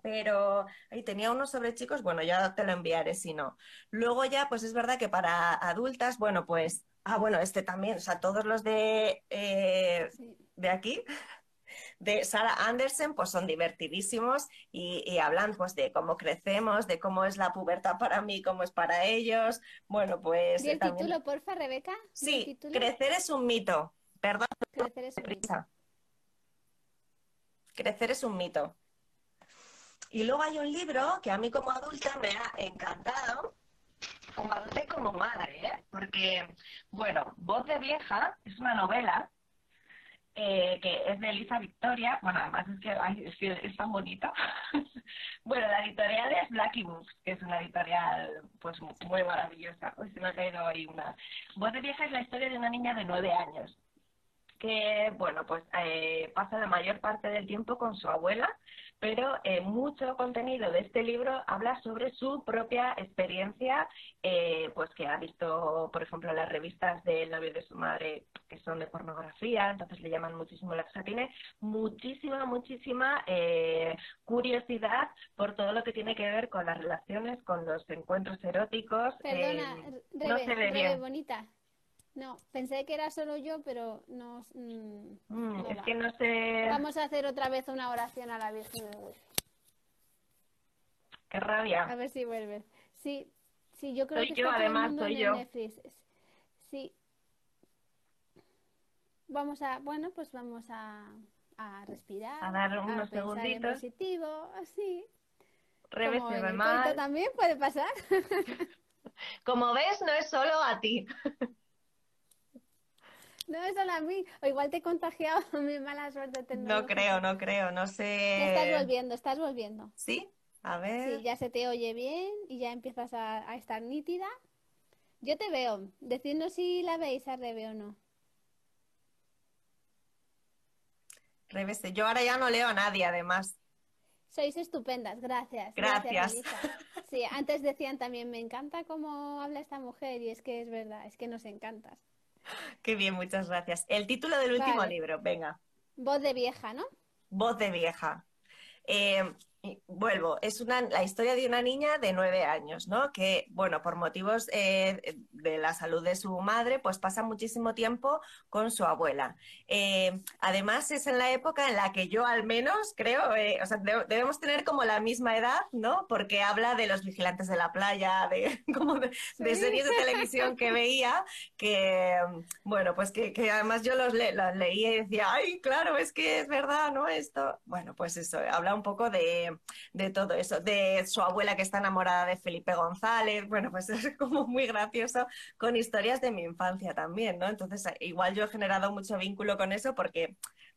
pero ahí tenía uno sobre chicos, bueno, ya te lo enviaré si no. Luego ya, pues es verdad que para adultas, bueno, pues, ah, bueno, este también, o sea, todos los de, eh, de aquí, de Sarah Anderson, pues son divertidísimos y, hablan pues de cómo crecemos, de cómo es la pubertad para mí, cómo es para ellos. Bueno, pues... ¿Y el título, porfa, Rebeca? Sí, crecer es un mito. Perdón. Crecer es un mito. Crecer es un mito. Y luego hay un libro que a mí como adulta me ha encantado, como adulta y como madre, ¿eh? porque, bueno, Voz de Vieja es una novela eh, que es de Elisa Victoria, bueno, además es que es, tan bonita. bueno, la editorial es Blacky Books, que es una editorial pues muy maravillosa. Hoy se me ha caído ahí una. Voz de Vieja es la historia de una niña de nueve años que, bueno, pues eh, pasa la mayor parte del tiempo con su abuela, pero eh, mucho contenido de este libro habla sobre su propia experiencia, eh, pues que ha visto, por ejemplo, las revistas del novio de su madre que son de pornografía, entonces le llaman muchísimo la... O tiene muchísima, muchísima curiosidad por todo lo que tiene que ver con las relaciones, con los encuentros eróticos. Perdona, no se ve bien. bonita. No, pensé que era solo yo, pero no. Mm, mm, es que no sé. Vamos a hacer otra vez una oración a la Virgen de Qué rabia. A ver si vuelve. Sí, sí, yo creo soy que yo, además, soy yo. Sí. Vamos a, bueno, pues vamos a, a respirar. A dar unos segunditos. positivo, así. Revés Como también puede pasar. Como ves, no es solo a ti. No es solo a mí. O igual te he contagiado mi mala suerte. No creo, no creo, no sé. estás volviendo, estás volviendo. ¿Sí? A ver. Sí, ya se te oye bien y ya empiezas a, estar nítida. Yo te veo. Decidnos si la veis a Rebe o no. Rebe, yo ahora ya no leo a nadie, además. Sois estupendas, gracias. Gracias. sí, antes decían también, me encanta cómo habla esta mujer y es que es verdad, es que nos encantas. Qué bien, muchas gracias. El título del último libro, venga. Voz de vieja, ¿no? Voz de vieja. Eh, vuelvo, es una, la historia de una niña de nueve años, ¿no? Que, bueno, por motivos eh, de la salud de su madre, pues pasa muchísimo tiempo con su abuela. Eh, además, es en la época en la que yo al menos creo, eh, o sea, debemos tener como la misma edad, ¿no? Porque habla de los vigilantes de la playa, de, como de, series de televisión que veía, que, bueno, pues que, además yo los, leía y decía, ay, claro, es que es verdad, ¿no? Esto, bueno, pues eso, habla un poco de de, todo eso, de su abuela que está enamorada de Felipe González, bueno, pues es como muy gracioso con historias de mi infancia también, ¿no? Entonces, igual yo he generado mucho vínculo con eso porque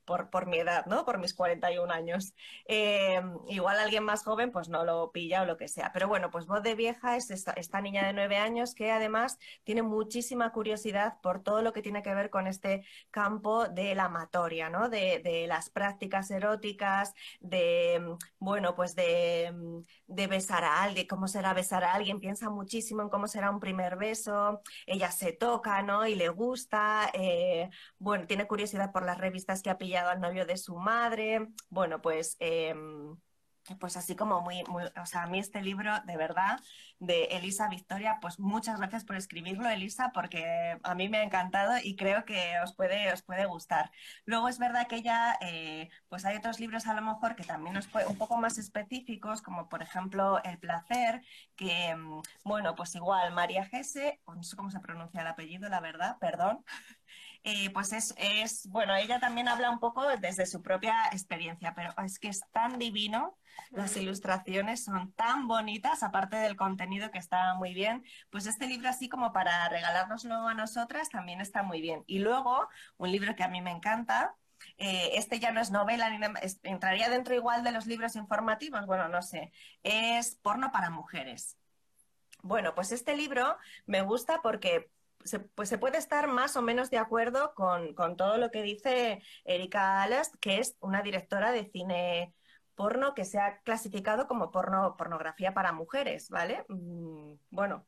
por, mi edad, ¿no? Por mis 41 años. Eh, igual alguien más joven pues no lo pilla o lo que sea. Pero bueno, pues Voz de Vieja es esta, niña de nueve años que además tiene muchísima curiosidad por todo lo que tiene que ver con este campo de la amatoria, ¿no? De, las prácticas eróticas, de, bueno, pues de besar a alguien, cómo será besar a alguien, piensa muchísimo en cómo será un primer beso, ella se toca, ¿no? Y le gusta, eh, bueno, tiene curiosidad por las revistas que ha pillado al novio de su madre. Bueno, pues, em, pues así como muy, muy, o sea, a mí este libro, de verdad, de Elisa Victoria, pues muchas gracias por escribirlo, Elisa, porque a mí me ha encantado y creo que os puede, os puede gustar. Luego es verdad que ya, eh, pues hay otros libros a lo mejor que también nos puede, un poco más específicos, como por ejemplo El placer, que, em, bueno, pues igual María Gese, no sé cómo se pronuncia el apellido, la verdad, perdón. Eh, pues es, es, bueno, ella también habla un poco desde su propia experiencia, pero es que es tan divino, las ilustraciones son tan bonitas, aparte del contenido que está muy bien, pues este libro así como para regalárnoslo a nosotras también está muy bien. Y luego, un libro que a mí me encanta, eh, este ya no es novela, ni entraría dentro igual de los libros informativos, bueno, no sé, es Porno para Mujeres. Bueno, pues este libro me gusta porque se, pues se puede estar más o menos de acuerdo con, todo lo que dice Erika Alast, que es una directora de cine porno que se ha clasificado como porno, pornografía para mujeres, ¿vale? Mm, bueno,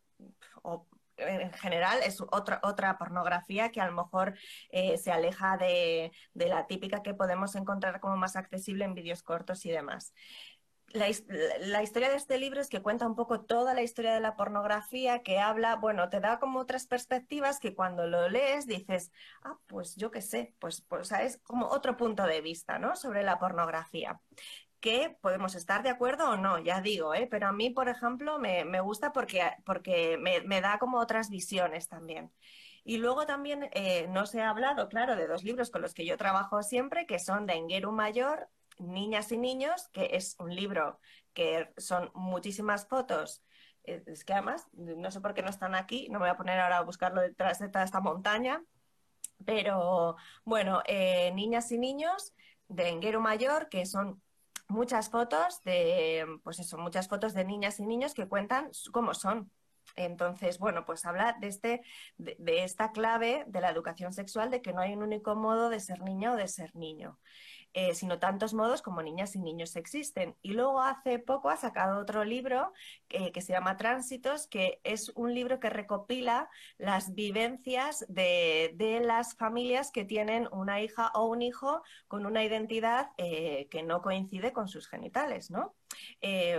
en general es otra, otra pornografía que a lo mejor eh, se aleja de, de, la típica que podemos encontrar como más accesible en vídeos cortos y demás la, historia de este libro es que cuenta un poco toda la historia de la pornografía, que habla, bueno, te da como otras perspectivas que cuando lo lees dices, ah, pues yo qué sé, pues, pues es como otro punto de vista, ¿no? Sobre la pornografía. Que podemos estar de acuerdo o no, ya digo, ¿eh? pero a mí, por ejemplo, me, gusta porque, porque me, da como otras visiones también. Y luego también eh, no se ha hablado, claro, de dos libros con los que yo trabajo siempre, que son de Engueru Mayor Niñas y Niños, que es un libro que son muchísimas fotos. Eh, es que además, no sé por qué no están aquí, no me voy a poner ahora a buscarlo detrás de toda esta montaña, pero bueno, eh, Niñas y Niños de Enguero Mayor, que son muchas fotos de, pues eso, muchas fotos de niñas y niños que cuentan cómo son, Entonces, bueno, pues habla de, este, de, de esta clave de la educación sexual, de que no hay un único modo de ser niña o de ser niño. Eh, sino tantos modos como niñas y niños existen. Y luego hace poco ha sacado otro libro eh, que se llama Tránsitos, que es un libro que recopila las vivencias de, las familias que tienen una hija o un hijo con una identidad eh, que no coincide con sus genitales, ¿no?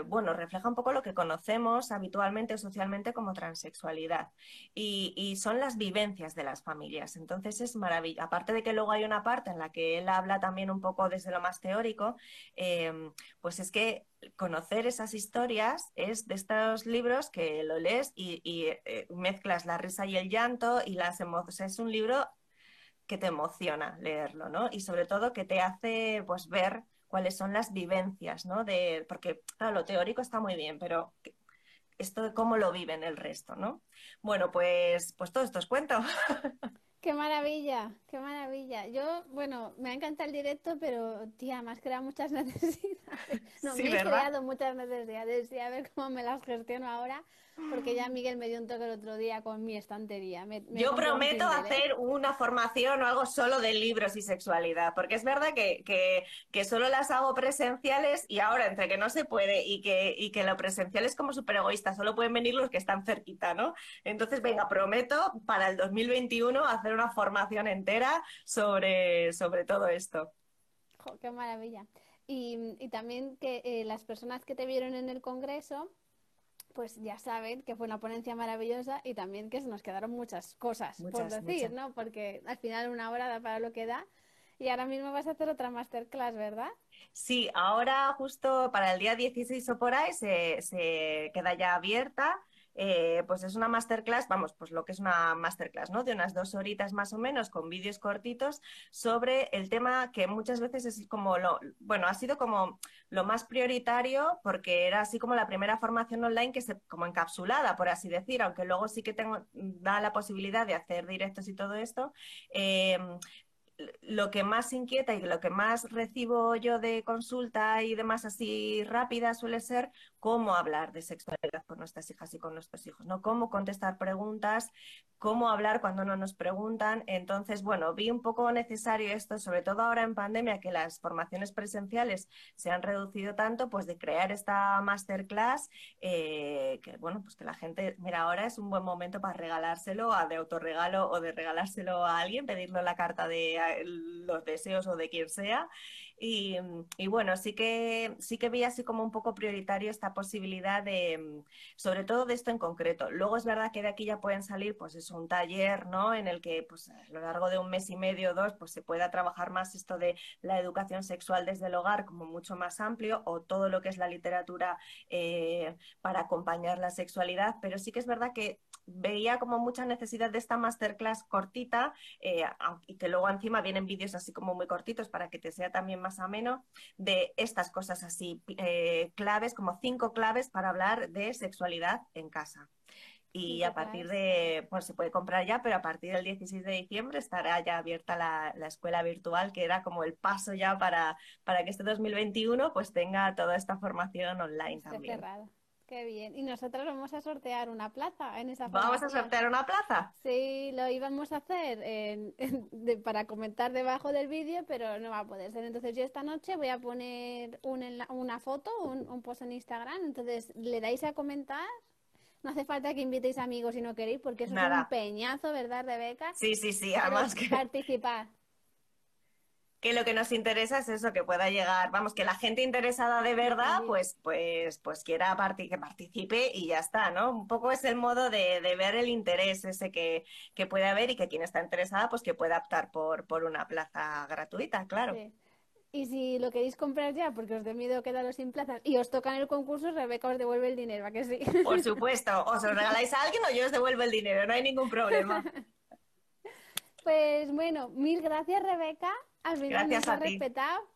Bueno, refleja un poco lo que conocemos habitualmente o socialmente como transexualidad. Y, y, son las vivencias de las familias. Entonces es maravilla. Aparte de que luego hay una parte en la que él habla también un poco desde lo más teórico, em, pues es que conocer esas historias es de estos libros que lo lees y, eh, mezclas la risa y el llanto y las emociones. Es un libro que te emociona leerlo, ¿no? Y sobre todo que te hace pues ver cuáles son las vivencias, ¿no? De, porque, claro, lo teórico está muy bien, pero esto de cómo lo viven el resto, ¿no? Bueno, pues, pues todo esto os cuento. Qué maravilla, qué maravilla. Yo, bueno, me ha encantado el directo, pero tía, me has creado muchas necesidades. No, me he creado muchas necesidades y a ver cómo me las gestiono ahora porque ya Miguel me dio un toque el otro día con mi estantería. Yo prometo ¿eh? hacer una formación o algo solo de libros y sexualidad, porque es verdad que, que, solo las hago presenciales y ahora entre que no se puede y que, y que lo presencial es como súper egoísta, solo pueden venir los que están cerquita, ¿no? Entonces, venga, prometo para el 2021 hacer una formación entera sobre, sobre todo esto. ¡Qué maravilla! Y, y también que eh, las personas que te vieron en el Congreso pues ya saben que fue una ponencia maravillosa y también que se nos quedaron muchas cosas por decir, ¿no? Porque al final una hora da para lo que da. Y ahora mismo vas a hacer otra masterclass, ¿verdad? Sí, ahora justo para el día 16 o por ahí se, se queda ya abierta. Eh, pues es una masterclass, vamos, pues lo que es una masterclass, ¿no? De unas dos horitas más o menos con vídeos cortitos sobre el tema que muchas veces es como lo, bueno, ha sido como lo más prioritario porque era así como la primera formación online que se, como encapsulada, por así decir, aunque luego sí que tengo, da la posibilidad de hacer directos y todo esto. Eh, lo que más inquieta y lo que más recibo yo de consulta y demás así rápida suele ser cómo hablar de sexualidad con nuestras hijas y con nuestros hijos, ¿no? Cómo contestar preguntas, cómo hablar cuando no nos preguntan. Entonces, bueno, vi un poco necesario esto, sobre todo ahora en pandemia, que las formaciones presenciales se han reducido tanto, pues de crear esta masterclass, eh, que bueno, pues que la gente, mira, ahora es un buen momento para regalárselo, a de autorregalo o de regalárselo a alguien, pedirle la carta de los deseos o de quien sea. Y, y, bueno, sí que, sí que vi así como un poco prioritario esta posibilidad de, sobre todo de esto en concreto. Luego es verdad que de aquí ya pueden salir, pues es un taller, ¿no? En el que, pues a lo largo de un mes y medio o dos, pues se pueda trabajar más esto de la educación sexual desde el hogar como mucho más amplio o todo lo que es la literatura eh, para acompañar la sexualidad. Pero sí que es verdad que veía como mucha necesidad de esta masterclass cortita eh, y que luego encima vienen vídeos así como muy cortitos para que te sea también más ameno de estas cosas así eh, claves, como cinco claves para hablar de sexualidad en casa. Y a partir de, pues se puede comprar ya, pero a partir del 16 de diciembre estará ya abierta la, la escuela virtual, que era como el paso ya para, para que este 2021 pues tenga toda esta formación online también. Qué bien. Y nosotros vamos a sortear una plaza en esa ¿Vamos a sortear una plaza? Sí, lo íbamos a hacer para comentar debajo del vídeo, pero no va a poder ser. Entonces yo esta noche voy a poner una foto, un, post en Instagram. Entonces le dais a comentar. No hace falta que invitéis amigos si no queréis, porque es un peñazo, ¿verdad, Rebeca? Sí, sí, sí, además que... Participar que lo que nos interesa es eso, que pueda llegar, vamos, que la gente interesada de verdad, pues, pues, pues quiera que participe y ya está, ¿no? Un poco es el modo de, ver el interés ese que, que, puede haber y que quien está interesada, pues que pueda optar por, por una plaza gratuita, claro. Y si lo queréis comprar ya, porque os da miedo quedaros sin plazas y os toca en el concurso, Rebeca os devuelve el dinero, ¿a que sí? Por supuesto, os lo regaláis a alguien o yo os devuelvo el dinero, no hay ningún problema. Pues bueno, mil gracias Rebeca. Gracias a respetado.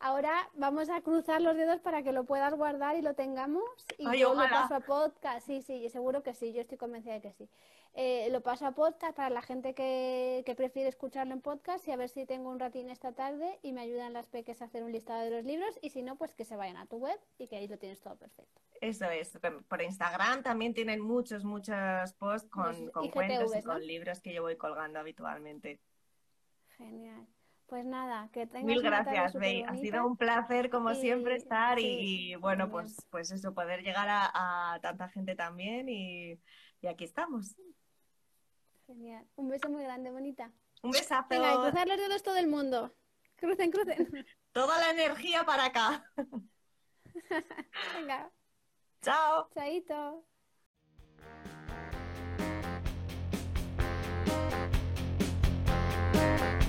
Ahora vamos a cruzar los dedos para que lo puedas guardar y lo tengamos. Y Ay, yo lo paso a podcast. Sí, sí, seguro que sí. Yo estoy convencida de que sí. Eh, lo paso a podcast para la gente que, que prefiere escucharlo en podcast y a ver si tengo un ratín esta tarde y me ayudan las peques a hacer un listado de los libros. Y si no, pues que se vayan a tu web y que ahí lo tienes todo perfecto. Eso es. Por Instagram también tienen muchos, muchos posts con, Los con cuentos y ¿no? con libros que yo voy colgando habitualmente. Genial. Pues nada, que tengas Mil gracias, Bey. Ha sido un placer, como siempre, estar y, bueno, pues, pues eso, poder llegar a, tanta gente también y, aquí estamos. Genial. Un beso muy grande, bonita. Un besazo. Venga, y cruzar los dedos todo el mundo. Crucen, crucen. Toda la energía para acá. Venga. Chao. Chaito. Thank.